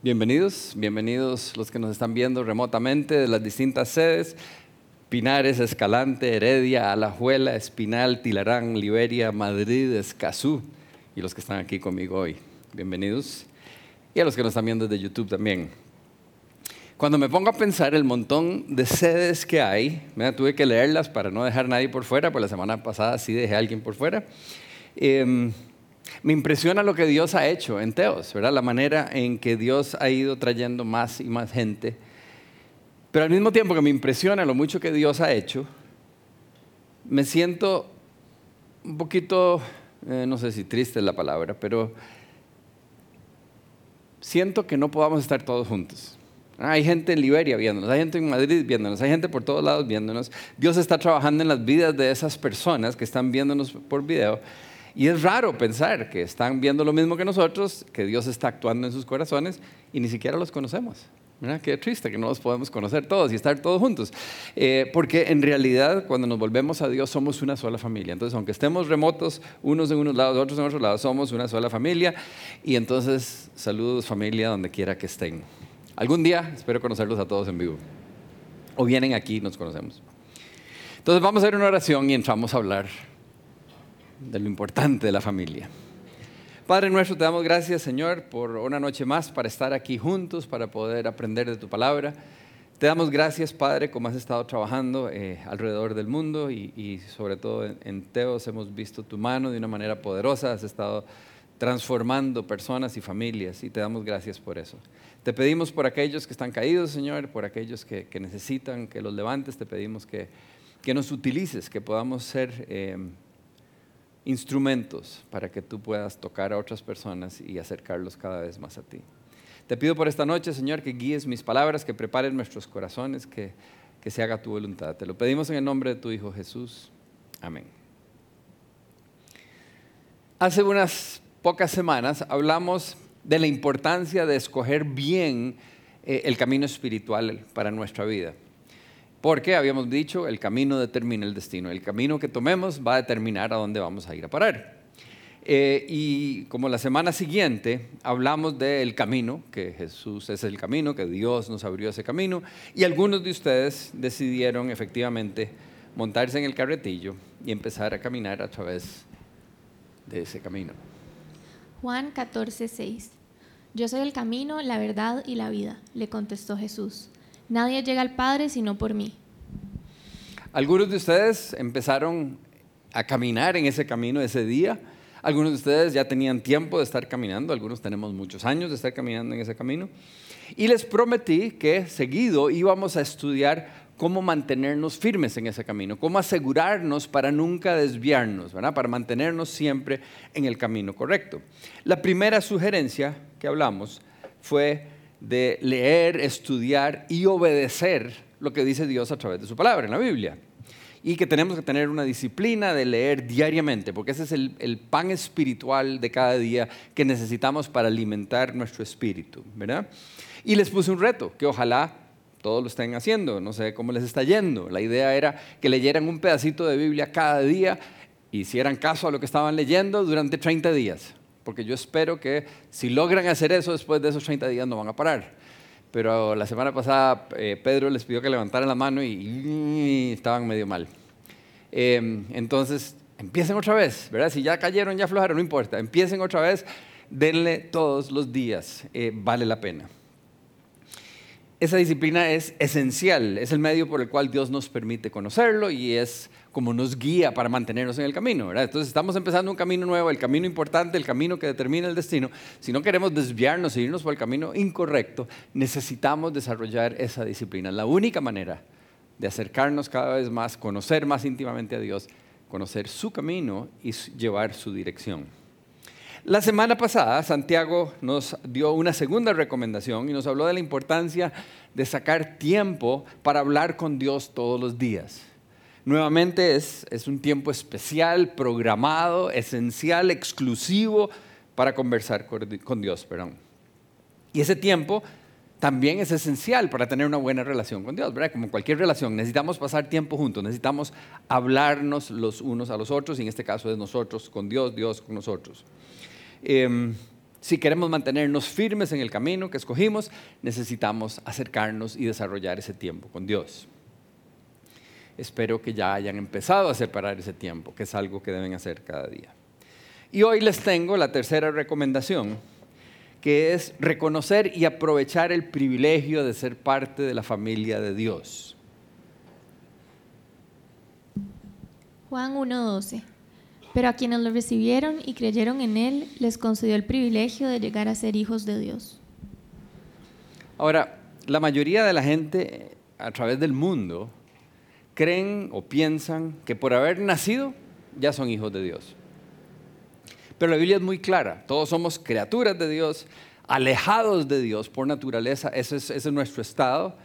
Bienvenidos, bienvenidos los que nos están viendo remotamente de las distintas sedes. Pinares, Escalante, Heredia, Alajuela, Espinal, Tilarán, Liberia, Madrid, Escazú y los que están aquí conmigo hoy. Bienvenidos. Y a los que nos están viendo desde YouTube también. Cuando me pongo a pensar el montón de sedes que hay, me tuve que leerlas para no dejar nadie por fuera, pues la semana pasada sí dejé a alguien por fuera. Em, me impresiona lo que Dios ha hecho en Teos, ¿verdad? La manera en que Dios ha ido trayendo más y más gente. Pero al mismo tiempo que me impresiona lo mucho que Dios ha hecho, me siento un poquito, eh, no sé si triste es la palabra, pero siento que no podamos estar todos juntos. Hay gente en Liberia viéndonos, hay gente en Madrid viéndonos, hay gente por todos lados viéndonos. Dios está trabajando en las vidas de esas personas que están viéndonos por video y es raro pensar que están viendo lo mismo que nosotros, que Dios está actuando en sus corazones y ni siquiera los conocemos. Mira, qué triste que no los podemos conocer todos y estar todos juntos. Eh, porque en realidad cuando nos volvemos a Dios somos una sola familia. Entonces, aunque estemos remotos, unos en unos lados, otros en otros lados, somos una sola familia. Y entonces, saludos familia donde quiera que estén. Algún día espero conocerlos a todos en vivo. O vienen aquí y nos conocemos. Entonces vamos a hacer una oración y entramos a hablar de lo importante de la familia. Padre nuestro, te damos gracias, Señor, por una noche más para estar aquí juntos, para poder aprender de tu palabra. Te damos gracias, Padre, como has estado trabajando eh, alrededor del mundo y, sobre todo en, en, Teos hemos visto tu mano de una manera poderosa, has estado transformando personas y familias y te damos gracias por eso. Te pedimos por aquellos que están caídos, Señor, por aquellos que, necesitan que los levantes, te pedimos que, que nos utilices, que podamos ser... Eh, instrumentos para que tú puedas tocar a otras personas y acercarlos cada vez más a ti. Te pido por esta noche, Señor, que guíes mis palabras, que prepares nuestros corazones, que, que se haga tu voluntad. Te lo pedimos en el nombre de tu Hijo Jesús. Amén. Hace unas pocas semanas hablamos de la importancia de escoger bien eh, el camino espiritual para nuestra vida. Porque habíamos dicho, el camino determina el destino. El camino que tomemos va a determinar a dónde vamos a ir a parar. Eh, y como la semana siguiente hablamos del camino, que Jesús es el camino, que Dios nos abrió ese camino, y algunos de ustedes decidieron efectivamente montarse en el carretillo y empezar a caminar a través de ese camino. Juan 14, 6. Yo soy el camino, la verdad y la vida, le contestó Jesús. Nadie llega al Padre sino por mí. Algunos de ustedes empezaron a caminar en ese camino ese día. Algunos de ustedes ya tenían tiempo de estar caminando, algunos tenemos muchos años de estar caminando en ese camino. Y les prometí que seguido íbamos a estudiar cómo mantenernos firmes en ese camino, cómo asegurarnos para nunca desviarnos, ¿verdad? para mantenernos siempre en el camino correcto. La primera sugerencia que hablamos fue de leer, estudiar y obedecer lo que dice Dios a través de su palabra en la Biblia. Y que tenemos que tener una disciplina de leer diariamente, porque ese es el, pan espiritual de cada día que necesitamos para alimentar nuestro espíritu, ¿verdad? Y les puse un reto, que ojalá todos lo estén haciendo, no sé cómo les está yendo. La idea era que leyeran un pedacito de Biblia cada día, hicieran caso a lo que estaban leyendo durante 30 días porque yo espero que si logran hacer eso después de esos 30 días no van a parar. Pero la semana pasada eh, Pedro les pidió que levantaran la mano y, estaban medio mal. Em, entonces, empiecen otra vez, ¿verdad? Si ya cayeron, ya aflojaron, no importa. Empiecen otra vez, denle todos los días, eh, vale la pena. Esa disciplina es esencial, es el medio por el cual Dios nos permite conocerlo y es como nos guía para mantenernos en el camino. ¿verdad? Entonces estamos empezando un camino nuevo, el camino importante, el camino que determina el destino. Si no queremos desviarnos e irnos por el camino incorrecto, necesitamos desarrollar esa disciplina. La única manera de acercarnos cada vez más, conocer más íntimamente a Dios, conocer su camino y llevar su dirección. La semana pasada Santiago nos dio una segunda recomendación y nos habló de la importancia de sacar tiempo para hablar con Dios todos los días. Nuevamente es, un tiempo especial, programado, esencial, exclusivo para conversar con Dios. Perdón. Y ese tiempo también es esencial para tener una buena relación con Dios, ¿verdad? Como cualquier relación, necesitamos pasar tiempo juntos, necesitamos hablarnos los unos a los otros, y en este caso es nosotros con Dios, Dios con nosotros. Em, Si queremos mantenernos firmes en el camino que escogimos, necesitamos acercarnos y desarrollar ese tiempo con Dios. Espero que ya hayan empezado a separar ese tiempo, que es algo que deben hacer cada día. Y hoy les tengo la tercera recomendación, que es reconocer y aprovechar el privilegio de ser parte de la familia de Dios. Juan 1.12. Pero a quienes lo recibieron y creyeron en Él, les concedió el privilegio de llegar a ser hijos de Dios. Ahora, la mayoría de la gente a través del mundo creen o piensan que por haber nacido ya son hijos de Dios. Pero la Biblia es muy clara, todos somos criaturas de Dios, alejados de Dios por naturaleza, ese es, ese es nuestro estado.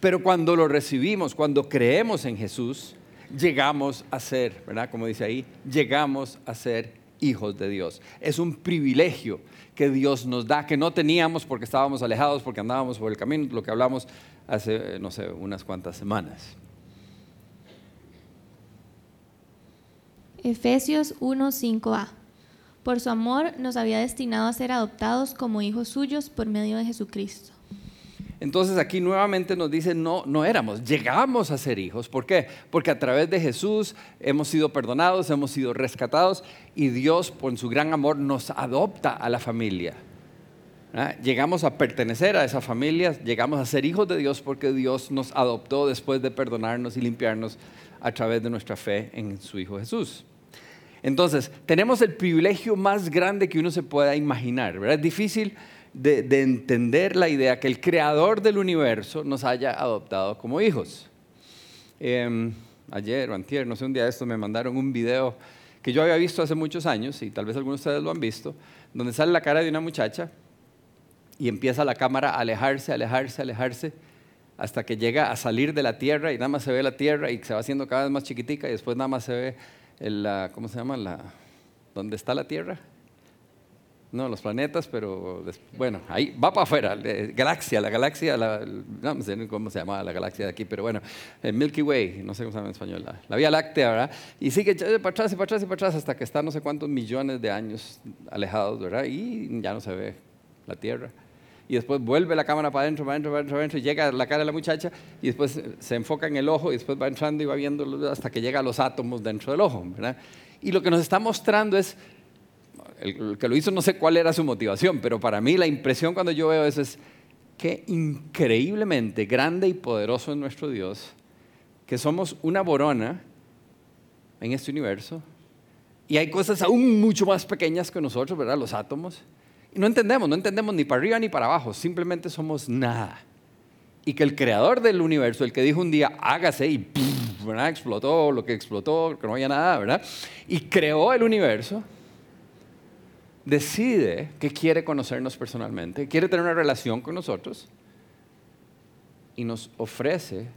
Pero cuando lo recibimos, cuando creemos en Jesús, llegamos a ser, ¿verdad? Como dice ahí, llegamos a ser hijos de Dios. Es un privilegio que Dios nos da, que no teníamos porque estábamos alejados, porque andábamos por el camino, lo que hablamos hace, no sé, unas cuantas semanas. Efesios 1:5a. Por su amor nos había destinado a ser adoptados como hijos suyos por medio de Jesucristo. Entonces aquí nuevamente nos dice, no, no éramos, llegamos a ser hijos. ¿Por qué? Porque a través de Jesús hemos sido perdonados, hemos sido rescatados y Dios, por su gran amor, nos adopta a la familia. ¿Ah? Llegamos a pertenecer a esa familia, llegamos a ser hijos de Dios porque Dios nos adoptó después de perdonarnos y limpiarnos a través de nuestra fe en su Hijo Jesús. Entonces, tenemos el privilegio más grande que uno se pueda imaginar, ¿verdad? Es difícil de, entender la idea que el creador del universo nos haya adoptado como hijos. Em, ayer o antier, no sé, un día de esto me mandaron un video que yo había visto hace muchos años, y tal vez algunos de ustedes lo han visto, donde sale la cara de una muchacha y empieza la cámara a alejarse, alejarse, alejarse, hasta que llega a salir de la Tierra y nada más se ve la Tierra y se va haciendo cada vez más chiquitica y después nada más se ve, el, ¿cómo se llama? La, ¿Dónde está la Tierra? no, los planetas, pero bueno, ahí va para afuera, galaxia, la galaxia, no sé cómo se llama la galaxia de aquí, pero bueno, el Milky Way, no sé cómo se llama en español, la, Vía Láctea, ¿verdad? Y sigue para atrás y para atrás y para atrás hasta que está no sé cuántos millones de años alejados, ¿verdad? Y ya no se ve la Tierra. Y después vuelve la cámara para adentro, para adentro, para adentro, y llega la cara de la muchacha y después se enfoca en el ojo y después va entrando y va viendo hasta que llega a los átomos dentro del ojo, ¿verdad? Y lo que nos está mostrando es el que lo hizo no sé cuál era su motivación, pero para mí la impresión cuando yo veo eso es que increíblemente grande y poderoso es nuestro Dios, que somos una borona en este universo y hay cosas aún mucho más pequeñas que nosotros, ¿verdad? Los átomos. No entendemos, no entendemos ni para arriba ni para abajo, simplemente somos nada. Y que el creador del universo, el que dijo un día, hágase y ¿verdad? explotó lo que explotó, que no había nada, ¿verdad? Y creó el universo decide que quiere conocernos personalmente, quiere tener una relación con nosotros y nos ofrece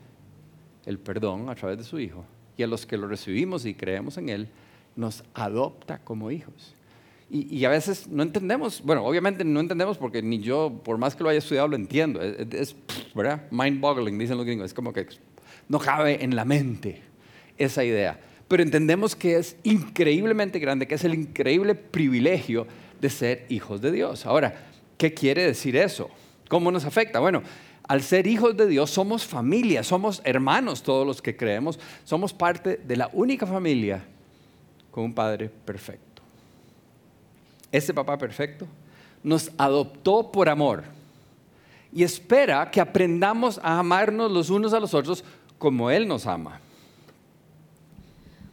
el perdón a través de su Hijo. Y a los que lo recibimos y creemos en Él, nos adopta como hijos. Y, a veces no entendemos, bueno, obviamente no entendemos porque ni yo, por más que lo haya estudiado, lo entiendo. Es, es ¿verdad? Mind-boggling, dicen los gringos. Es como que no cabe en la mente esa idea pero entendemos que es increíblemente grande, que es el increíble privilegio de ser hijos de Dios. Ahora, ¿qué quiere decir eso? ¿Cómo nos afecta? Bueno, al ser hijos de Dios somos familia, somos hermanos todos los que creemos, somos parte de la única familia con un Padre perfecto. Ese papá perfecto nos adoptó por amor y espera que aprendamos a amarnos los unos a los otros como Él nos ama.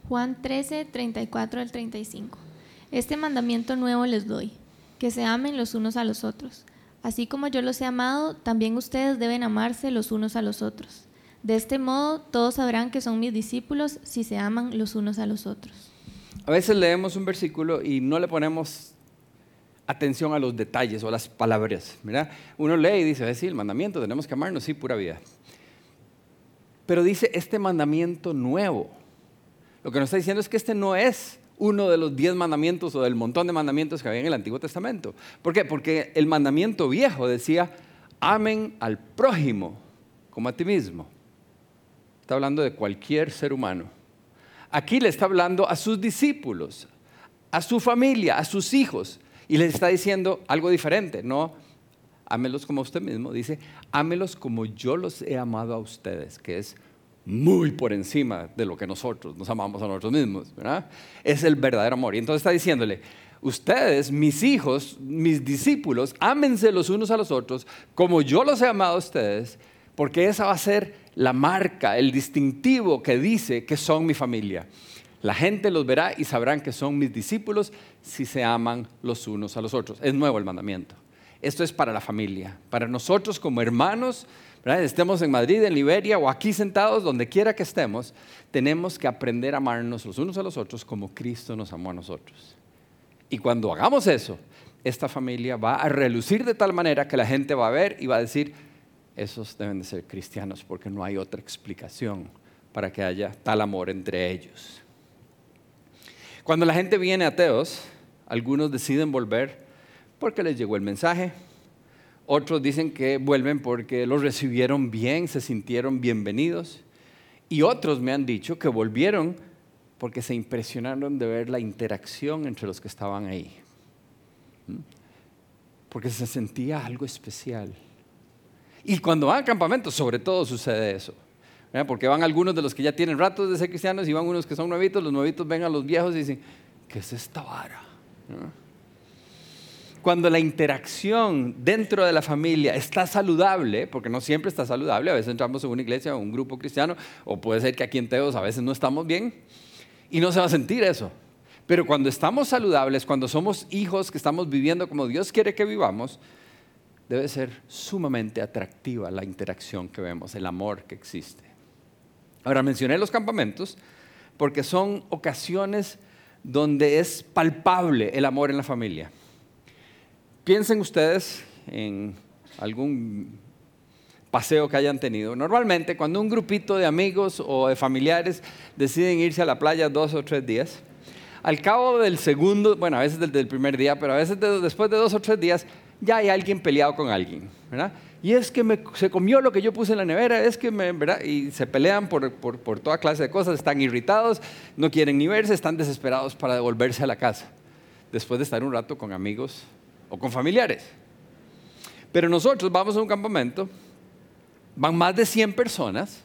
Juan 13, 34 al 35. Este mandamiento nuevo les doy, que se amen los unos a los otros. Así como yo los he amado, también ustedes deben amarse los unos a los otros. De este modo, todos sabrán que son mis discípulos si se aman los unos a los otros. A veces leemos un versículo y no le ponemos atención a los detalles o a las palabras. ¿verdad? Uno lee y dice, sí, el mandamiento, tenemos que amarnos, sí, pura vida. Pero dice este mandamiento nuevo. Lo que nos está diciendo es que este no es uno de los diez mandamientos o del montón de mandamientos que había en el Antiguo Testamento. ¿Por qué? Porque el mandamiento viejo decía, amen al prójimo como a ti mismo. Está hablando de cualquier ser humano. Aquí le está hablando a sus discípulos, a su familia, a sus hijos. Y les está diciendo algo diferente, no ámelos como usted mismo, dice, ámelos como yo los he amado a ustedes, que es muy por encima de lo que nosotros nos amamos a nosotros mismos, ¿verdad? Es el verdadero amor. Y entonces está diciéndole, ustedes, mis hijos, mis discípulos, ámense los unos a los otros como yo los he amado a ustedes, porque esa va a ser la marca, el distintivo que dice que son mi familia. La gente los verá y sabrán que son mis discípulos si se aman los unos a los otros. Es nuevo el mandamiento. Esto es para la familia, para nosotros como hermanos, estemos en Madrid, en Liberia o aquí sentados, donde quiera que estemos, tenemos que aprender a amarnos los unos a los otros como Cristo nos amó a nosotros. Y cuando hagamos eso, esta familia va a relucir de tal manera que la gente va a ver y va a decir, esos deben de ser cristianos porque no hay otra explicación para que haya tal amor entre ellos. Cuando la gente viene ateos, algunos deciden volver porque les llegó el mensaje, otros dicen que vuelven porque los recibieron bien, se sintieron bienvenidos, y otros me han dicho que volvieron porque se impresionaron de ver la interacción entre los que estaban ahí. ¿Mm? Porque se sentía algo especial. Y cuando van a campamentos, sobre todo sucede eso. Porque van algunos de los que ya tienen ratos de ser cristianos y van unos que son nuevitos, los nuevitos ven a los viejos y dicen, ¿qué es esta vara? Cuando la interacción dentro de la familia está saludable, porque no siempre está saludable, a veces entramos en una iglesia o un grupo cristiano, o puede ser que aquí en Teos a veces no estamos bien, y no se va a sentir eso. Pero cuando estamos saludables, cuando somos hijos que estamos viviendo como Dios quiere que vivamos, debe ser sumamente atractiva la interacción que vemos, el amor que existe. Ahora mencioné los campamentos porque son ocasiones donde es palpable el amor en la familia. Piensen ustedes en algún paseo que hayan tenido. Normalmente cuando un grupito de amigos o de familiares deciden irse a la playa dos o tres días, al cabo del segundo, bueno, a veces del, primer día, pero a veces después de dos o tres días, ya hay alguien peleado con alguien, ¿verdad? Y es que se comió lo que yo puse en la nevera, es que me, ¿verdad? Y se pelean por, por toda clase de cosas, están irritados, no quieren ni verse, están desesperados para devolverse a la casa, después de estar un rato con amigos o con familiares. Pero nosotros vamos a un campamento, van más de 100 personas,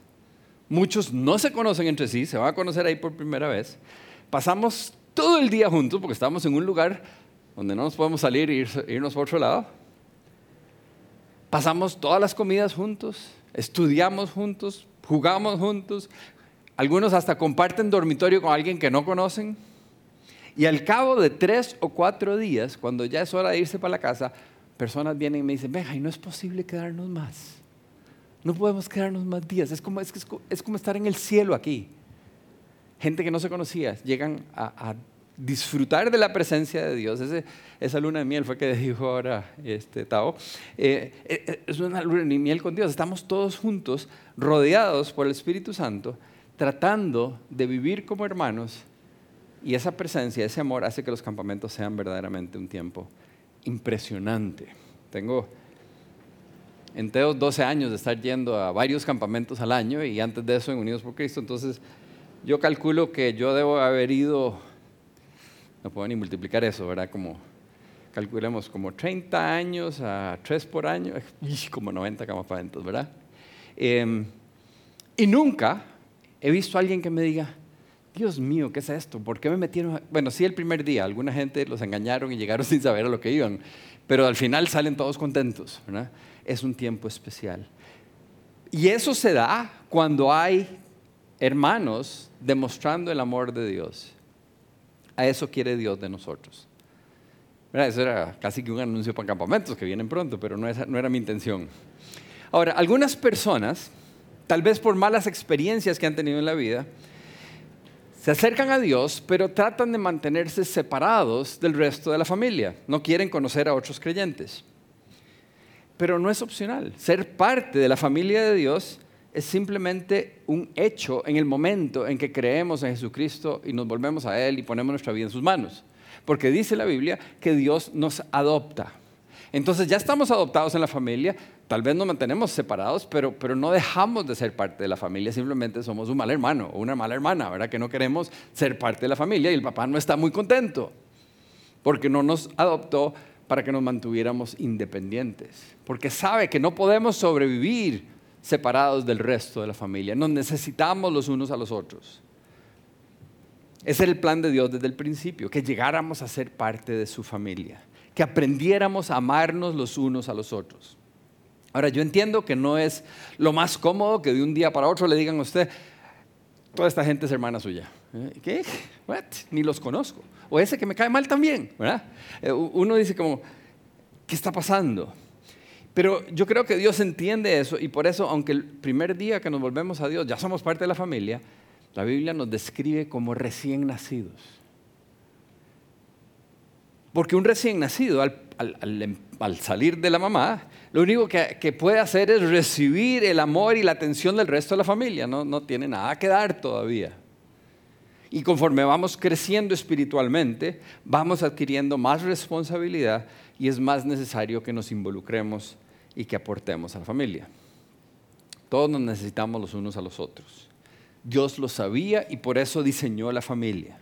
muchos no se conocen entre sí, se van a conocer ahí por primera vez, pasamos todo el día juntos porque estamos en un lugar donde no nos podemos salir e irnos por otro lado. Pasamos todas las comidas juntos, estudiamos juntos, jugamos juntos, algunos hasta comparten dormitorio con alguien que no conocen. Y al cabo de tres o cuatro días, cuando ya es hora de irse para la casa, personas vienen y me dicen, venga, y no es posible quedarnos más. No podemos quedarnos más días. Es como, es, es como estar en el cielo aquí. Gente que no se conocía, llegan a, disfrutar de la presencia de Dios. esa luna de miel fue que dijo ahora este, Tao. Eh, eh, es una luna de miel con Dios. Estamos todos juntos, rodeados por el Espíritu Santo, tratando de vivir como hermanos y esa presencia, ese amor hace que los campamentos sean verdaderamente un tiempo impresionante. Tengo en Teos 12 años de estar yendo a varios campamentos al año y antes de eso en Unidos por Cristo, entonces yo calculo que yo debo haber ido, no puedo ni multiplicar eso, ¿verdad? Como, calculemos, como 30 años a 3 por año, como 90 campamentos, ¿verdad? Em, y nunca he visto a alguien que me diga, Dios mío, ¿qué es esto? ¿Por qué me metieron? Bueno, sí, el primer día, alguna gente los engañaron y llegaron sin saber a lo que iban, pero al final salen todos contentos, ¿verdad? Es un tiempo especial. Y eso se da cuando hay hermanos demostrando el amor de Dios. A eso quiere Dios de nosotros. Eso era casi que un anuncio para campamentos que vienen pronto, pero no, era mi intención. Ahora, algunas personas, tal vez por malas experiencias que han tenido en la vida, se acercan a Dios, pero tratan de mantenerse separados del resto de la familia. No quieren conocer a otros creyentes. Pero no es opcional. Ser parte de la familia de Dios es simplemente un hecho en el momento en que creemos en Jesucristo y nos volvemos a Él y ponemos nuestra vida en sus manos. Porque dice la Biblia que Dios nos adopta. Entonces ya estamos adoptados en la familia, tal vez nos mantenemos separados, pero, pero no dejamos de ser parte de la familia, simplemente somos un mal hermano o una mala hermana, ¿verdad? Que no queremos ser parte de la familia y el papá no está muy contento. porque no nos adoptó para que nos mantuviéramos independientes, porque sabe que no podemos sobrevivir separados del resto de la familia, nos necesitamos los unos a los otros. Ese era el plan de Dios desde el principio, que llegáramos a ser parte de su familia, que aprendiéramos a amarnos los unos a los otros. Ahora, yo entiendo que no es lo más cómodo que de un día para otro le digan a usted, toda esta gente es hermana suya. ¿Eh? ¿Qué? What? Ni los conozco. O ese que me cae mal también, ¿verdad? Eh, uno dice como, ¿qué está pasando? Pero yo creo que Dios entiende eso y por eso, aunque el primer día que nos volvemos a Dios ya somos parte de la familia, la Biblia nos describe como recién nacidos. Porque un recién nacido, al, em, salir de la mamá, lo único que, puede hacer es recibir el amor y la atención del resto de la familia. No, no tiene nada que dar todavía. Y conforme vamos creciendo espiritualmente, vamos adquiriendo más responsabilidad y es más necesario que nos involucremos y que aportemos a la familia. Todos nos necesitamos los unos a los otros. Dios lo sabía y por eso diseñó la familia.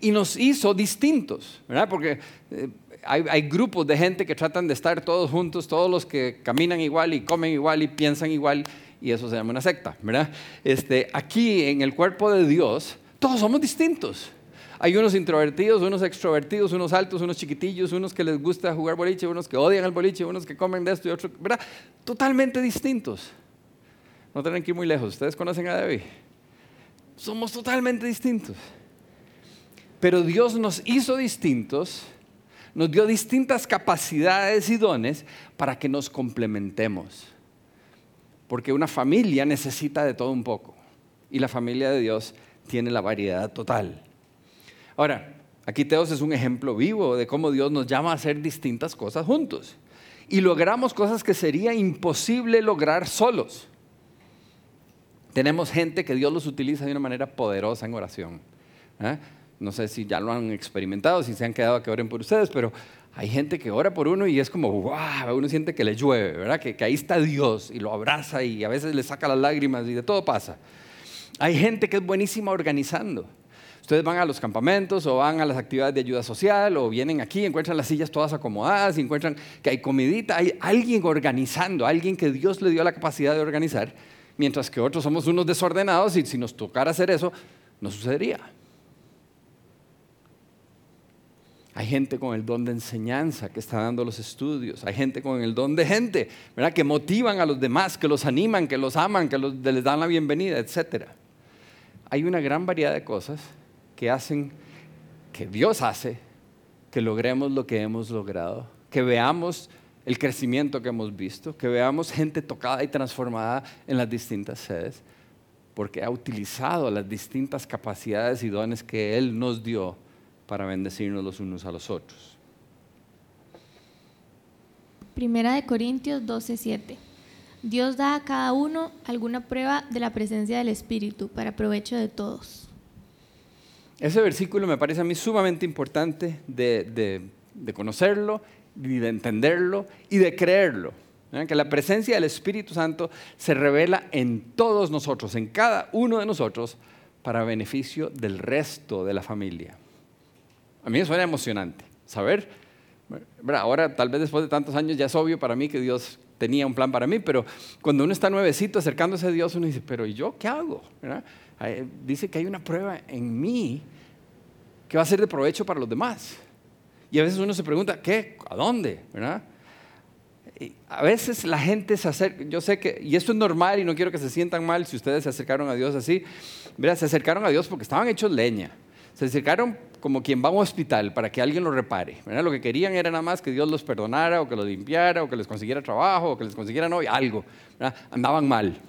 Y nos hizo distintos, ¿verdad? Porque eh, hay, grupos de gente que tratan de estar todos juntos, todos los que caminan igual y comen igual y piensan igual, y eso se llama una secta, ¿verdad? Este, aquí en el cuerpo de Dios, todos somos distintos. Hay unos introvertidos, unos extrovertidos, unos altos, unos chiquitillos, unos que les gusta jugar boliche, unos que odian el boliche, unos que comen de esto y otro, ¿verdad? Totalmente distintos. No tienen que ir muy lejos. ¿Ustedes conocen a David? Somos totalmente distintos. Pero Dios nos hizo distintos, nos dio distintas capacidades y dones para que nos complementemos. Porque una familia necesita de todo un poco. Y la familia de Dios tiene la variedad total. Ahora, aquí Teos es un ejemplo vivo de cómo Dios nos llama a hacer distintas cosas juntos. Y logramos cosas que sería imposible lograr solos. Tenemos gente que Dios los utiliza de una manera poderosa en oración. ¿eh? No sé si ya lo han experimentado, si se han quedado a que oren por ustedes, pero hay gente que ora por uno y es como, wow, uno siente que le llueve, ¿verdad? Que, que ahí está Dios y lo abraza y a veces le saca las lágrimas y de todo pasa. Hay gente que es buenísima organizando. Ustedes van a los campamentos o van a las actividades de ayuda social o vienen aquí, encuentran las sillas todas acomodadas y encuentran que hay comidita, hay alguien organizando, alguien que Dios le dio la capacidad de organizar mientras que otros somos unos desordenados y si nos tocara hacer eso, no sucedería. Hay gente con el don de enseñanza que está dando los estudios. Hay gente con el don de gente. Que motivan a los demás, que los animan, que los aman, que les dan la bienvenida, etc. Hay una gran variedad de cosas que hacen, que Dios hace, que logremos lo que hemos logrado, que veamos el crecimiento que hemos visto, que veamos gente tocada y transformada en las distintas sedes, porque ha utilizado las distintas capacidades y dones que Él nos dio para bendecirnos los unos a los otros. Primera de Corintios 12:7. Dios da a cada uno alguna prueba de la presencia del Espíritu para provecho de todos. Ese versículo me parece a mí sumamente importante de, de conocerlo y de entenderlo y de creerlo. Que la presencia del Espíritu Santo se revela en todos nosotros, en cada uno de nosotros, para beneficio del resto de la familia. A mí me suena emocionante saber. Ahora, tal vez después de tantos años, ya es obvio para mí que Dios tenía un plan para mí, pero cuando uno está nuevecito acercándose a Dios, uno dice, pero ¿y yo qué hago? Dice que hay una prueba en mí que va a ser de provecho para los demás. Y a veces uno se pregunta, ¿qué? ¿A dónde? a veces la gente se acerca, yo sé que, y esto es normal y no quiero que se sientan mal si ustedes se acercaron a Dios así, ¿verdad? se acercaron a Dios porque estaban hechos leña, se acercaron como quien va a un hospital para que alguien lo repare, ¿verdad? lo que querían era nada más que Dios los perdonara o que los limpiara o que les consiguiera trabajo o que les consiguiera novia, algo, andaban mal.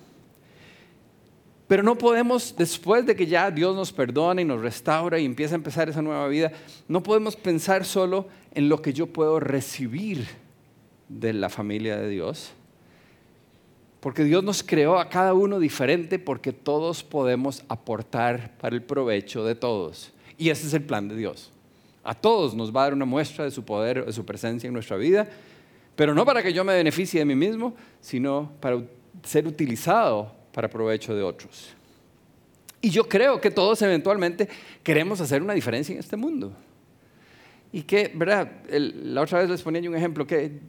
Pero no podemos, después de que ya Dios nos perdona y nos restaura y empieza a empezar esa nueva vida, no podemos pensar solo en lo que yo puedo recibir de la familia de Dios. Porque Dios nos creó a cada uno diferente porque todos podemos aportar para el provecho de todos. Y ese es el plan de Dios. A todos nos va a dar una muestra de su poder, de su presencia en nuestra vida, pero no para que yo me beneficie de mí mismo, sino para ser utilizado para provecho de otros. Y yo creo que todos eventualmente queremos hacer una diferencia en este mundo. Y que, ¿verdad? la otra vez les ponía yo un ejemplo que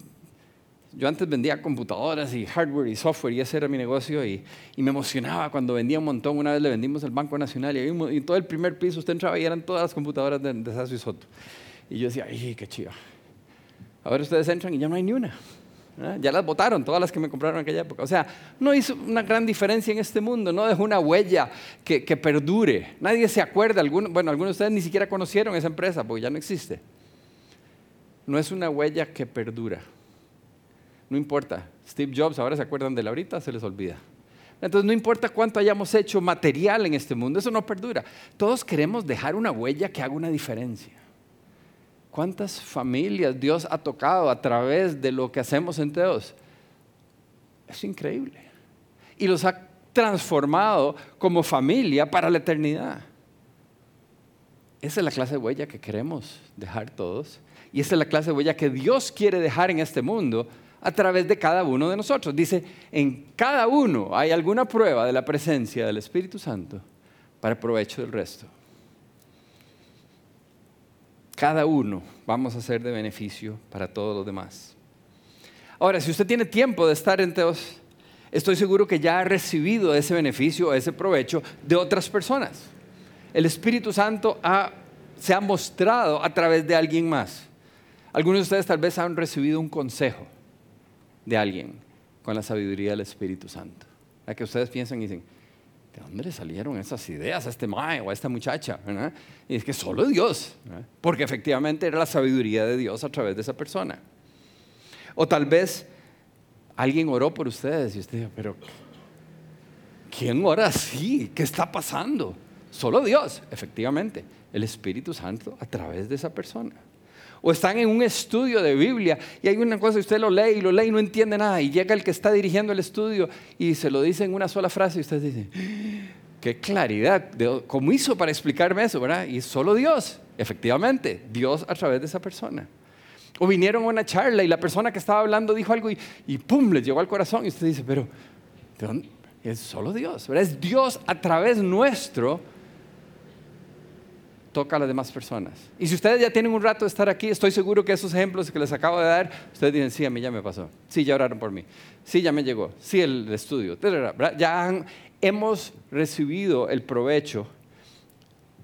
yo antes vendía computadoras y hardware y software y ese era mi negocio y, me emocionaba cuando vendía un montón. Una vez le vendimos el Banco Nacional y, en todo el primer piso usted entraba y eran todas las computadoras de, de Sasso y Soto. Y yo decía, ¡ay, qué chido! Ahora ustedes entran y ya no hay ni una. Ya las votaron, todas las que me compraron en aquella época. O sea, no hizo una gran diferencia en este mundo, no dejó una huella que, que perdure. Nadie se acuerda, bueno, algunos de ustedes ni siquiera conocieron esa empresa porque ya no existe. No es una huella que perdura. No importa. Steve Jobs, ahora se acuerdan de la ahorita, se les olvida. Entonces no importa cuánto hayamos hecho material en este mundo, eso no perdura. Todos queremos dejar una huella que haga una diferencia. ¿Cuántas familias Dios ha tocado a través de lo que hacemos en Dios? Es increíble. Y los ha transformado como familia para la eternidad. Esa es la clase de huella que queremos dejar todos. Y esa es la clase de huella que Dios quiere dejar en este mundo a través de cada uno de nosotros. Dice, en cada uno hay alguna prueba de la presencia del Espíritu Santo para provecho del resto. Cada uno vamos a ser de beneficio para todos los demás. Ahora, si usted tiene tiempo de estar en Teos, estoy seguro que ya ha recibido ese beneficio, ese provecho de otras personas. El Espíritu Santo se ha mostrado a través de alguien más. Algunos de ustedes tal vez han recibido un consejo de alguien con la sabiduría del Espíritu Santo. A que ustedes piensan y dicen, ¿de dónde salieron esas ideas a este mae o a esta muchacha? Y es que solo Dios, porque efectivamente era la sabiduría de Dios a través de esa persona. O tal vez alguien oró por ustedes y usted dijo, pero ¿quién ora así? ¿Qué está pasando? Solo Dios, efectivamente, el Espíritu Santo a través de esa persona o están en un estudio de Biblia y hay una cosa y usted lo lee y lo lee y no entiende nada y llega el que está dirigiendo el estudio y se lo dice en una sola frase y usted dice, qué claridad, ¿cómo hizo para explicarme eso? ¿verdad? Y solo Dios, efectivamente, Dios a través de esa persona. O vinieron a una charla y la persona que estaba hablando dijo algo y, y ¡pum! les llegó al corazón y usted dice, pero es solo Dios, ¿verdad? es Dios a través nuestro toca a las demás personas. Y si ustedes ya tienen un rato de estar aquí, estoy seguro que esos ejemplos que les acabo de dar, ustedes dicen, sí, a mí ya me pasó, sí, ya oraron por mí, sí, ya me llegó, sí, el estudio, ya hemos recibido el provecho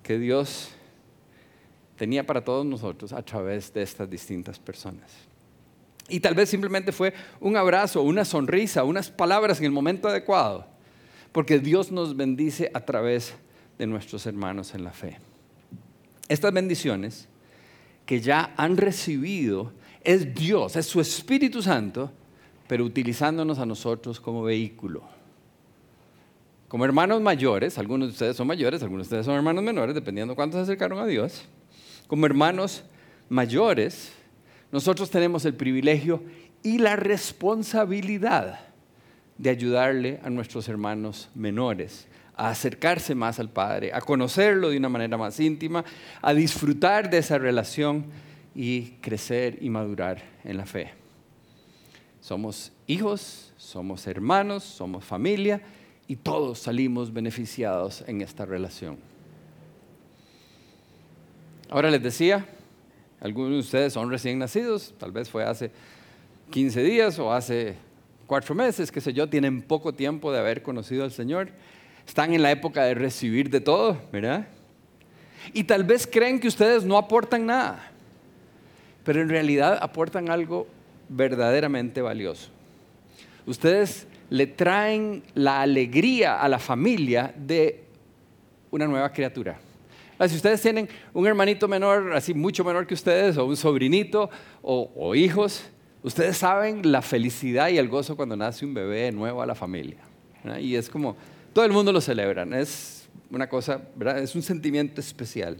que Dios tenía para todos nosotros a través de estas distintas personas. Y tal vez simplemente fue un abrazo, una sonrisa, unas palabras en el momento adecuado, porque Dios nos bendice a través de nuestros hermanos en la fe. Estas bendiciones que ya han recibido es Dios, es su Espíritu Santo, pero utilizándonos a nosotros como vehículo. Como hermanos mayores, algunos de ustedes son mayores, algunos de ustedes son hermanos menores, dependiendo cuántos se acercaron a Dios. Como hermanos mayores, nosotros tenemos el privilegio y la responsabilidad de ayudarle a nuestros hermanos menores a acercarse más al Padre, a conocerlo de una manera más íntima, a disfrutar de esa relación y crecer y madurar en la fe. Somos hijos, somos hermanos, somos familia y todos salimos beneficiados en esta relación. Ahora les decía, algunos de ustedes son recién nacidos, tal vez fue hace 15 días o hace cuatro meses, qué sé yo, tienen poco tiempo de haber conocido al Señor están en la época de recibir de todo, ¿verdad? Y tal vez creen que ustedes no aportan nada, pero en realidad aportan algo verdaderamente valioso. Ustedes le traen la alegría a la familia de una nueva criatura. Si ustedes tienen un hermanito menor, así mucho menor que ustedes, o un sobrinito, o, hijos, ustedes saben la felicidad y el gozo cuando nace un bebé nuevo a la familia. Y es como, todo el mundo lo celebra. Es una cosa. Es un sentimiento especial.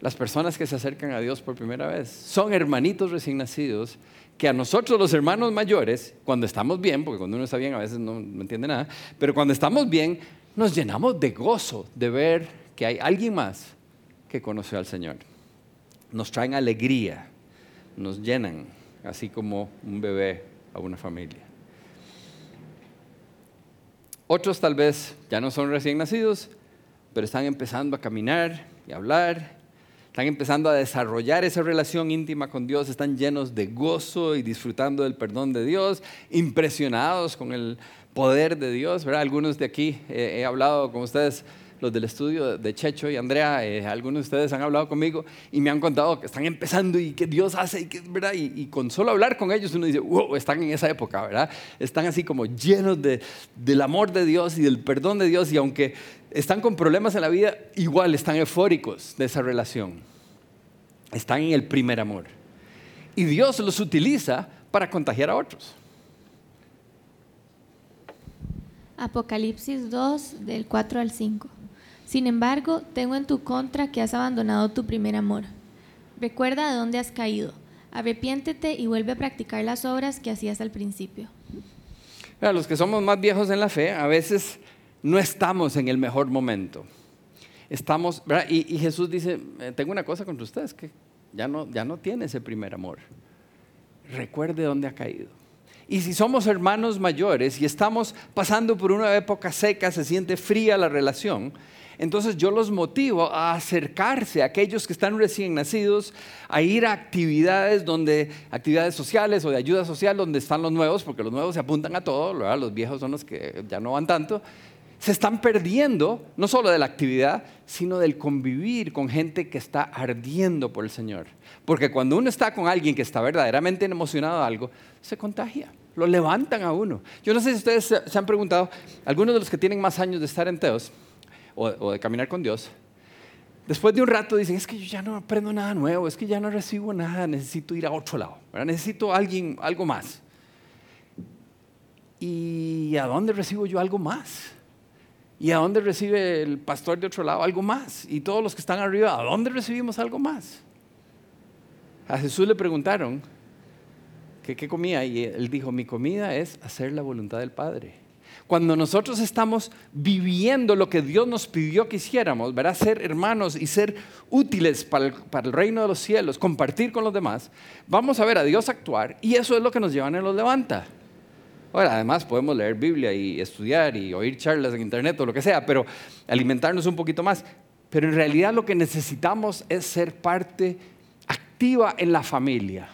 Las personas que se acercan a Dios por primera vez son hermanitos recién nacidos que a nosotros los hermanos mayores, cuando estamos bien, porque cuando uno está bien a veces no, no entiende nada, pero cuando estamos bien, nos llenamos de gozo de ver que hay alguien más que conoció al Señor. Nos traen alegría, nos llenan, así como un bebé a una familia. Otros tal vez ya no son recién nacidos, pero están empezando a caminar y hablar, están empezando a desarrollar esa relación íntima con Dios, están llenos de gozo y disfrutando del perdón de Dios, impresionados con el poder de Dios, ¿verdad? Algunos de aquí eh, he hablado con ustedes los del estudio de Checho y Andrea, eh, algunos de ustedes han hablado conmigo y me han contado que están empezando y que Dios hace, y, que, ¿verdad? Y, con solo hablar con ellos uno dice, wow, están en esa época, ¿verdad? Están así como llenos de, del amor de Dios y del perdón de Dios y aunque están con problemas en la vida, igual están eufóricos de esa relación. Están en el primer amor. Y Dios los utiliza para contagiar a otros. Apocalipsis 2 del 4 al 5. Sin embargo, tengo en tu contra que has abandonado tu primer amor. Recuerda de dónde has caído. Arrepiéntete y vuelve a practicar las obras que hacías al principio. los que somos más viejos en la fe, a veces no estamos en el mejor momento. Estamos, y, y, Jesús dice, eh, tengo una cosa contra ustedes, que ya no, ya no tiene ese primer amor. Recuerde dónde ha caído. Y si somos hermanos mayores y estamos pasando por una época seca, se siente fría la relación, entonces yo los motivo a acercarse a aquellos que están recién nacidos, a ir a actividades donde, actividades sociales o de ayuda social donde están los nuevos, porque los nuevos se apuntan a todo, los viejos son los que ya no van tanto. Se están perdiendo no solo de la actividad, sino del convivir con gente que está ardiendo por el Señor. Porque cuando uno está con alguien que está verdaderamente emocionado de algo, se contagia lo levantan a uno. Yo no sé si ustedes se han preguntado, algunos de los que tienen más años de estar en Teos, o, de caminar con Dios, después de un rato dicen, es que yo ya no aprendo nada nuevo, es que ya no recibo nada, necesito ir a otro lado, necesito alguien, algo más. ¿Y a dónde recibo yo algo más? ¿Y a dónde recibe el pastor de otro lado algo más? Y todos los que están arriba, ¿a dónde recibimos algo más? A Jesús le preguntaron qué comía y él dijo, mi comida es hacer la voluntad del Padre cuando nosotros estamos viviendo lo que Dios nos pidió que hiciéramos, ¿verdad? Ser hermanos y ser útiles para el, reino de los cielos, compartir con los demás, vamos a ver a Dios actuar y eso es lo que nos lleva y los levanta. Ahora, además podemos leer Biblia y estudiar y oír charlas en internet o lo que sea, pero alimentarnos un poquito más. Pero en realidad lo que necesitamos es ser parte activa en la familia.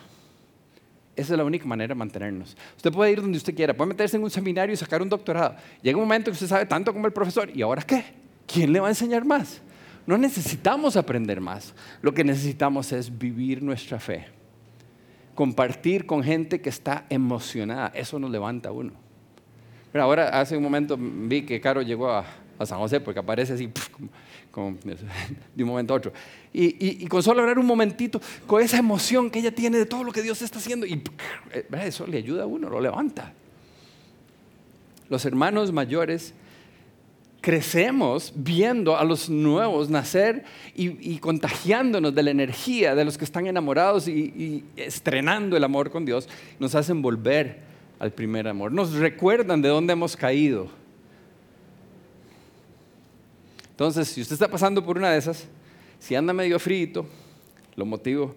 Esa es la única manera de mantenernos. Usted puede ir donde usted quiera, puede meterse en un seminario y sacar un doctorado. Llega un momento que usted sabe tanto como el profesor, ¿y ahora qué? ¿Quién le va a enseñar más? No necesitamos aprender más. Lo que necesitamos es vivir nuestra fe. Compartir con gente que está emocionada. Eso nos levanta a uno. Pero ahora, hace un momento vi que Caro llegó a, San José porque aparece así de un momento a otro. Y, con solo hablar un momentito, con esa emoción que ella tiene de todo lo que Dios está haciendo, y eh, eso le ayuda a uno, lo levanta. Los hermanos mayores crecemos viendo a los nuevos nacer y, contagiándonos de la energía de los que están enamorados y, estrenando el amor con Dios, nos hacen volver al primer amor, nos recuerdan de dónde hemos caído entonces, si usted está pasando por una de esas, si anda medio frito, lo motivo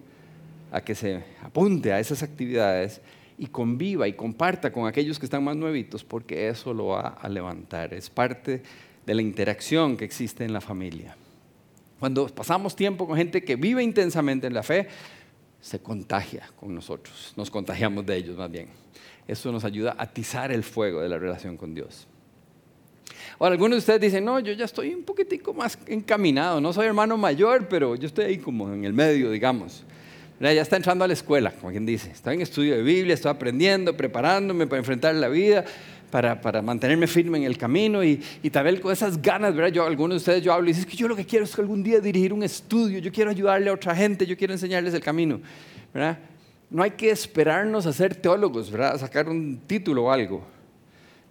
a que se apunte a esas actividades y conviva y comparta con aquellos que están más nuevitos, porque eso lo va a levantar. Es parte de la interacción que existe en la familia. Cuando pasamos tiempo con gente que vive intensamente en la fe, se contagia con nosotros, nos contagiamos de ellos más bien. Eso nos ayuda a atizar el fuego de la relación con Dios. Ahora, algunos de ustedes dicen, no, yo ya estoy un poquitico más encaminado, no soy hermano mayor, pero yo estoy ahí como en el medio, digamos. Ya está entrando a la escuela, como quien dice. Estoy en estudio de Biblia, estoy aprendiendo, preparándome para enfrentar la vida, para, para mantenerme firme en el camino y, y tal vez con esas ganas, ¿verdad? Yo, algunos de ustedes yo hablo y dicen, es que yo lo que quiero es que algún día dirigir un estudio, yo quiero ayudarle a otra gente, yo quiero enseñarles el camino, ¿verdad? No hay que esperarnos a ser teólogos, ¿verdad? A sacar un título o algo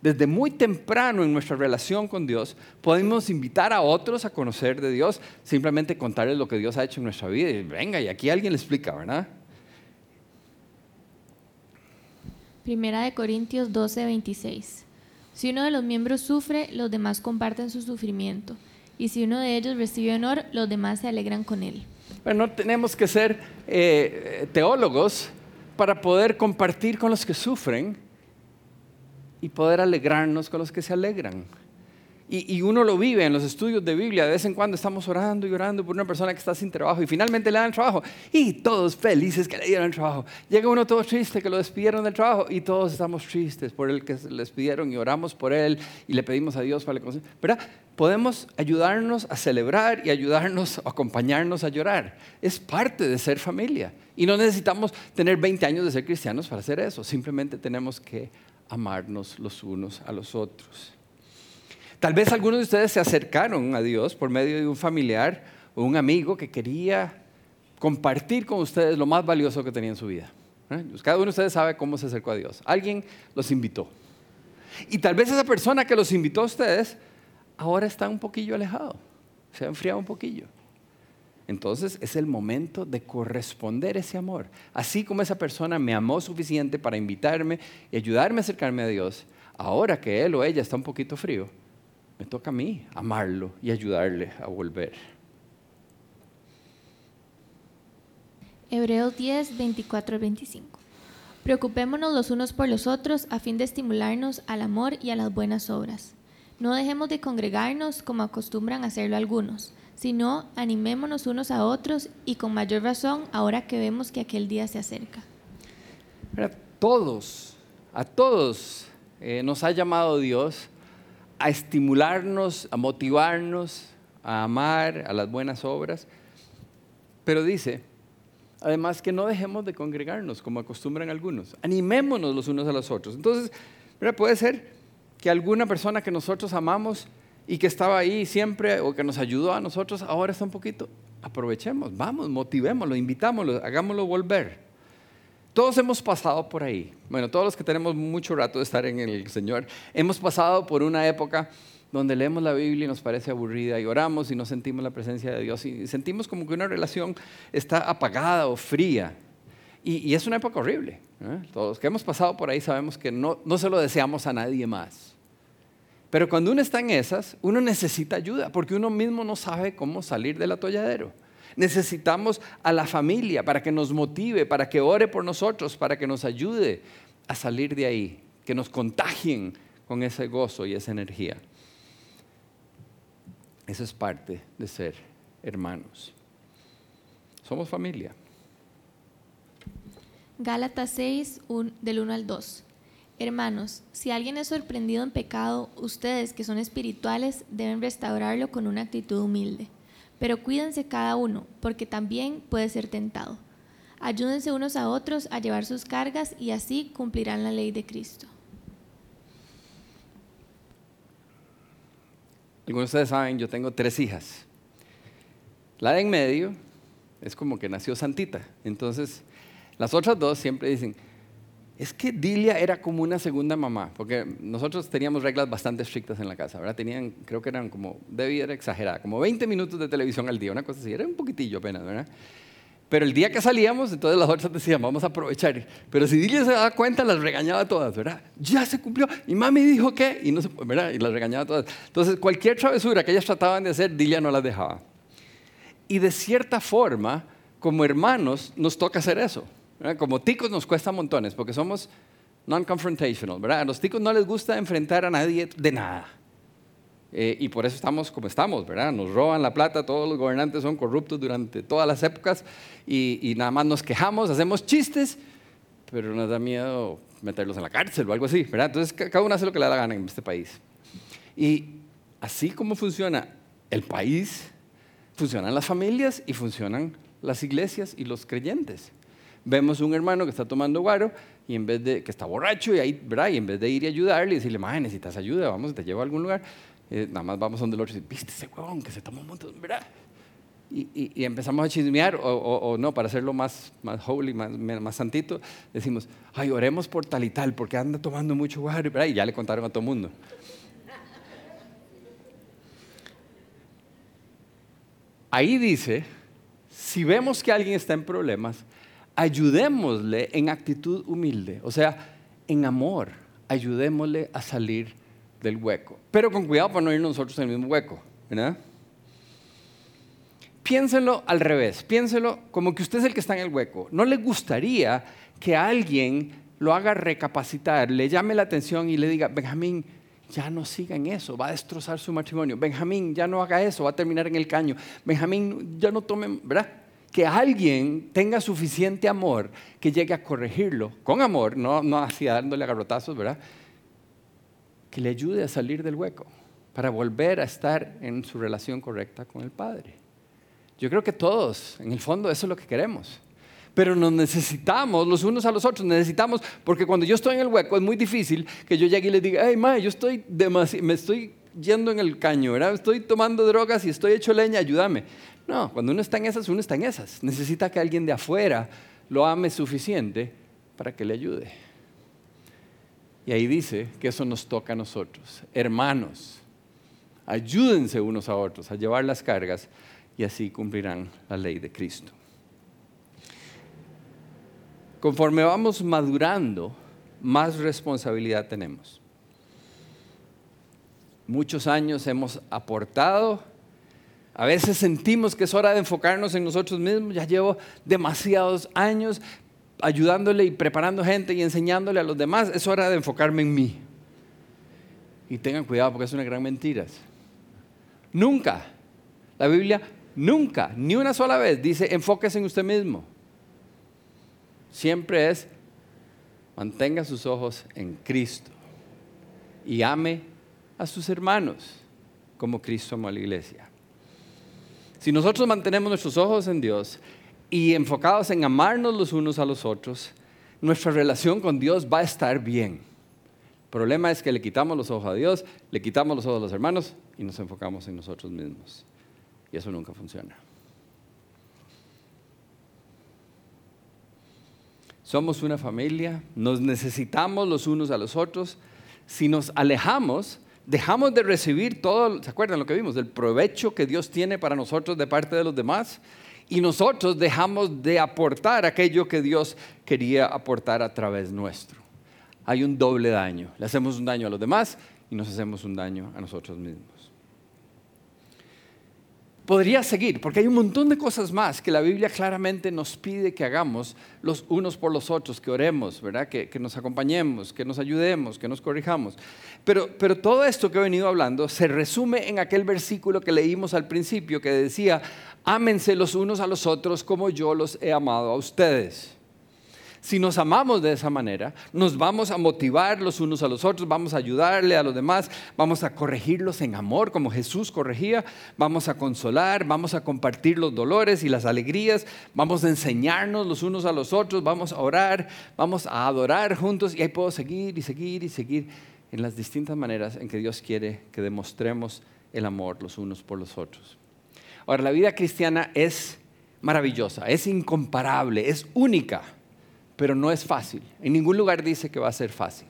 desde muy temprano en nuestra relación con Dios, podemos invitar a otros a conocer de Dios, simplemente contarles lo que Dios ha hecho en nuestra vida. Y venga, y aquí alguien le explica, ¿verdad? Primera de Corintios 12, 26. Si uno de los miembros sufre, los demás comparten su sufrimiento. Y si uno de ellos recibe honor, los demás se alegran con él. Pero no tenemos que ser eh, teólogos para poder compartir con los que sufren y poder alegrarnos con los que se alegran. Y, uno lo vive en los estudios de Biblia. De vez en cuando estamos orando y orando por una persona que está sin trabajo y finalmente le dan trabajo. Y todos felices que le dieron trabajo. Llega uno todo triste que lo despidieron del trabajo y todos estamos tristes por el que le despidieron y oramos por él y le pedimos a Dios para que ¿Verdad? Podemos ayudarnos a celebrar y ayudarnos, a acompañarnos a llorar. Es parte de ser familia. Y no necesitamos tener 20 años de ser cristianos para hacer eso. Simplemente tenemos que amarnos los unos a los otros. Tal vez algunos de ustedes se acercaron a Dios por medio de un familiar o un amigo que quería compartir con ustedes lo más valioso que tenía en su vida. ¿eh? Cada uno de ustedes sabe cómo se acercó a Dios. Alguien los invitó. Y tal vez esa persona que los invitó a ustedes ahora está un poquillo alejado, se ha enfriado un poquillo. Entonces es el momento de corresponder ese amor. Así como esa persona me amó suficiente para invitarme y ayudarme a acercarme a Dios, ahora que él o ella está un poquito frío, me toca a mí amarlo y ayudarle a volver. Hebreos 10, 24 25. Preocupémonos los unos por los otros a fin de estimularnos al amor y a las buenas obras. No dejemos de congregarnos como acostumbran hacerlo algunos, sino animémonos unos a otros y con mayor razón ahora que vemos que aquel día se acerca. A todos, a todos eh, nos ha llamado Dios a estimularnos, a motivarnos, a amar, a las buenas obras. Pero dice, además, que no dejemos de congregarnos como acostumbran algunos. Animémonos los unos a los otros. Entonces, puede ser que alguna persona que nosotros amamos y que estaba ahí siempre o que nos ayudó a nosotros, ahora está un poquito. Aprovechemos, vamos, motivémoslo, invitámoslo, hagámoslo volver. Todos hemos pasado por ahí. Bueno, todos los que tenemos mucho rato de estar en el Señor, hemos pasado por una época donde leemos la Biblia y nos parece aburrida y oramos y no sentimos la presencia de Dios y sentimos como que una relación está apagada o fría. Y, es una época horrible. ¿eh? Todos los que hemos pasado por ahí sabemos que no, no se lo deseamos a nadie más. Pero cuando uno está en esas, uno necesita ayuda porque uno mismo no sabe cómo salir del atolladero. Necesitamos a la familia para que nos motive, para que ore por nosotros, para que nos ayude a salir de ahí, que nos contagien con ese gozo y esa energía. Eso es parte de ser hermanos. Somos familia. Gálatas 6, del 1 al 2. Hermanos, si alguien es sorprendido en pecado, ustedes que son espirituales deben restaurarlo con una actitud humilde. Pero cuídense cada uno, porque también puede ser tentado. Ayúdense unos a otros a llevar sus cargas y así cumplirán la ley de Cristo. Algunos de ustedes saben, yo tengo tres hijas. La de en medio es como que nació santita. Entonces, las otras dos siempre dicen, es que Dilia era como una segunda mamá, porque nosotros teníamos reglas bastante estrictas en la casa, ¿verdad? Tenían, creo que eran como, debía era exagerada, como 20 minutos de televisión al día, una cosa así, era un poquitillo apenas, ¿verdad? Pero el día que salíamos, entonces las otras decían, vamos a aprovechar. Pero si Dilia se daba cuenta, las regañaba todas, ¿verdad? Ya se cumplió. Y mami dijo que, y no se, ¿verdad? Y las regañaba todas. Entonces, cualquier travesura que ellas trataban de hacer, Dilia no las dejaba. Y de cierta forma, como hermanos, nos toca hacer eso. Como ticos nos cuesta montones porque somos non-confrontational, ¿verdad? A los ticos no les gusta enfrentar a nadie de nada. Eh, y por eso estamos como estamos, ¿verdad? Nos roban la plata, todos los gobernantes son corruptos durante todas las épocas y, nada más nos quejamos, hacemos chistes, pero nos da miedo meterlos en la cárcel o algo así, ¿verdad? Entonces cada uno hace lo que le da la gana en este país. Y así como funciona el país, funcionan las familias y funcionan las iglesias y los creyentes vemos un hermano que está tomando guaro y en vez de que está borracho y ahí, ¿verdad? Y en vez de ir y ayudarle y decirle, madre, necesitas ayuda, vamos, te llevo a algún lugar, eh, nada más vamos donde el otro y viste ese huevón que se toma un montón, ¿verdad? Y, y, empezamos a chismear, o, o, no, para hacerlo más, más holy, más, más santito, decimos, ay, oremos por tal y tal, porque anda tomando mucho guaro, ¿verdad? Y ya le contaron a todo el mundo. Ahí dice, si vemos que alguien está en problemas, ayudémosle en actitud humilde, o sea, en amor, ayudémosle a salir del hueco. Pero con cuidado para no ir nosotros en el mismo hueco, ¿verdad? Piénselo al revés, piénselo como que usted es el que está en el hueco. ¿No le gustaría que alguien lo haga recapacitar, le llame la atención y le diga, Benjamín, ya no siga en eso, va a destrozar su matrimonio. Benjamín, ya no haga eso, va a terminar en el caño. Benjamín, ya no tome, ¿verdad? Que alguien tenga suficiente amor que llegue a corregirlo, con amor, no, no así dándole agarrotazos, ¿verdad? Que le ayude a salir del hueco para volver a estar en su relación correcta con el Padre. Yo creo que todos, en el fondo, eso es lo que queremos pero nos necesitamos los unos a los otros, necesitamos, porque cuando yo estoy en el hueco es muy difícil que yo llegue y le diga, hey, ma, yo estoy me estoy yendo en el caño, estoy tomando drogas y estoy hecho leña, ayúdame. No, cuando uno está en esas, uno está en esas. Necesita que alguien de afuera lo ame suficiente para que le ayude. Y ahí dice que eso nos toca a nosotros. Hermanos, ayúdense unos a otros a llevar las cargas y así cumplirán la ley de Cristo. Conforme vamos madurando, más responsabilidad tenemos. Muchos años hemos aportado, a veces sentimos que es hora de enfocarnos en nosotros mismos, ya llevo demasiados años ayudándole y preparando gente y enseñándole a los demás, es hora de enfocarme en mí. Y tengan cuidado porque es una gran mentira. Nunca, la Biblia nunca, ni una sola vez dice enfóquese en usted mismo siempre es mantenga sus ojos en Cristo y ame a sus hermanos como Cristo amó a la iglesia. Si nosotros mantenemos nuestros ojos en Dios y enfocados en amarnos los unos a los otros, nuestra relación con Dios va a estar bien. El problema es que le quitamos los ojos a Dios, le quitamos los ojos a los hermanos y nos enfocamos en nosotros mismos. Y eso nunca funciona. somos una familia, nos necesitamos los unos a los otros. Si nos alejamos, dejamos de recibir todo, ¿se acuerdan lo que vimos? Del provecho que Dios tiene para nosotros de parte de los demás. Y nosotros dejamos de aportar aquello que Dios quería aportar a través nuestro. Hay un doble daño. Le hacemos un daño a los demás y nos hacemos un daño a nosotros mismos podría seguir, porque hay un montón de cosas más que la Biblia claramente nos pide que hagamos los unos por los otros, que oremos, ¿verdad? Que, nos acompañemos, que nos ayudemos, que nos corrijamos. Pero, pero todo esto que he venido hablando se resume en aquel versículo que leímos al principio que decía, ámense los unos a los otros como yo los he amado a ustedes. Si nos amamos de esa manera, nos vamos a motivar los unos a los otros, vamos a ayudarle a los demás, vamos a corregirlos en amor como Jesús corregía, vamos a consolar, vamos a compartir los dolores y las alegrías, vamos a enseñarnos los unos a los otros, vamos a orar, vamos a adorar juntos y ahí puedo seguir y seguir y seguir en las distintas maneras en que Dios quiere que demostremos el amor los unos por los otros. Ahora, la vida cristiana es maravillosa, es incomparable, es única pero no es fácil. En ningún lugar dice que va a ser fácil.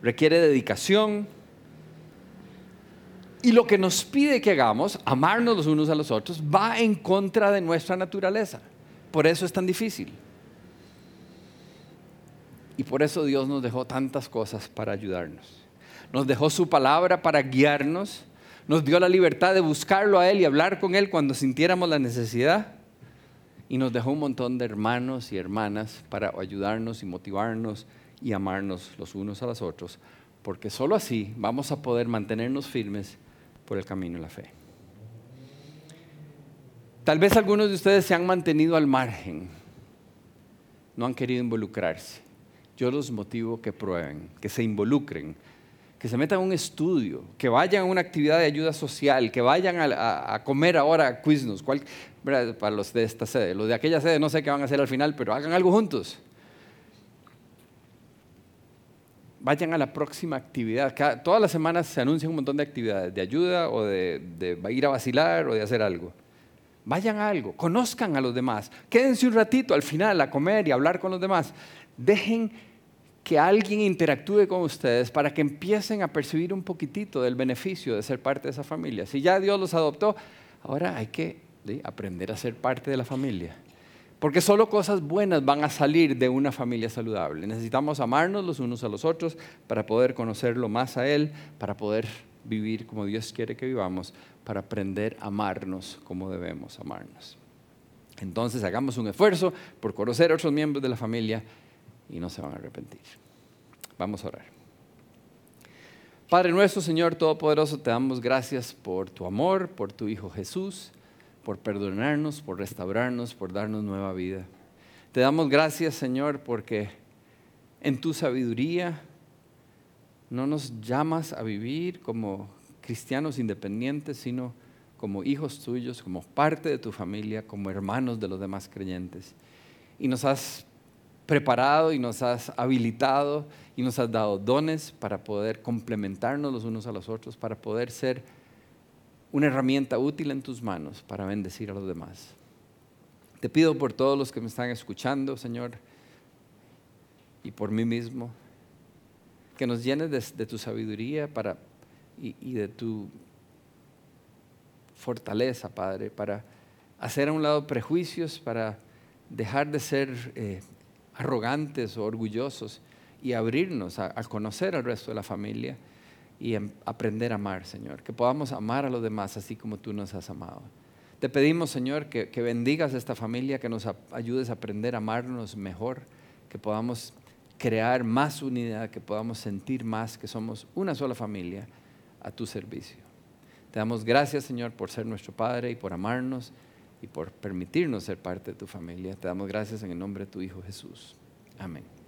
Requiere dedicación. Y lo que nos pide que hagamos, amarnos los unos a los otros, va en contra de nuestra naturaleza. Por eso es tan difícil. Y por eso Dios nos dejó tantas cosas para ayudarnos. Nos dejó su palabra para guiarnos. Nos dio la libertad de buscarlo a Él y hablar con Él cuando sintiéramos la necesidad y nos dejó un montón de hermanos y hermanas para ayudarnos y motivarnos y amarnos los unos a los otros, porque sólo así vamos a poder mantenernos firmes por el camino de la fe. Tal vez algunos de ustedes se han mantenido al margen, no han querido involucrarse. Yo los motivo que prueben, que se involucren, que se metan a un estudio, que vayan a una actividad de ayuda social, que vayan a, comer ahora a Quiznos, para los de esta sede. Los de aquella sede no sé qué van a hacer al final, pero hagan algo juntos. Vayan a la próxima actividad. todas las semanas se anuncian un montón de actividades, de ayuda o de, de ir a vacilar o de hacer algo. Vayan a algo, conozcan a los demás, quédense un ratito al final a comer y hablar con los demás. Dejen que alguien interactúe con ustedes para que empiecen a percibir un poquitito del beneficio de ser parte de esa familia. Si ya Dios los adoptó, ahora hay que aprender a ser parte de la familia. Porque solo cosas buenas van a salir de una familia saludable. Necesitamos amarnos los unos a los otros para poder conocerlo más a Él, para poder vivir como Dios quiere que vivamos, para aprender a amarnos como debemos amarnos. Entonces hagamos un esfuerzo por conocer a otros miembros de la familia y no se van a arrepentir. Vamos a orar. Padre nuestro, Señor Todopoderoso, te damos gracias por tu amor, por tu Hijo Jesús, por perdonarnos, por restaurarnos, por darnos nueva vida. Te damos gracias, Señor, porque en tu sabiduría no nos llamas a vivir como cristianos independientes, sino como hijos tuyos, como parte de tu familia, como hermanos de los demás creyentes. Y nos has preparado y nos has habilitado y nos has dado dones para poder complementarnos los unos a los otros, para poder ser una herramienta útil en tus manos para bendecir a los demás. Te pido por todos los que me están escuchando, Señor, y por mí mismo, que nos llenes de, tu sabiduría para, y, de tu fortaleza, Padre, para hacer a un lado prejuicios, para dejar de ser eh, arrogantes o orgullosos y abrirnos a, conocer al resto de la familia y em, aprender a amar, Señor. Que podamos amar a los demás así como tú nos has amado. Te pedimos, Señor, que, que bendigas esta familia, que nos ayudes a aprender a amarnos mejor, que podamos crear más unidad, que podamos sentir más que somos una sola familia a tu servicio. Te damos gracias, Señor, por ser nuestro Padre y por amarnos y por permitirnos ser parte de tu familia. Te damos gracias en el nombre de tu Hijo Jesús. Amén.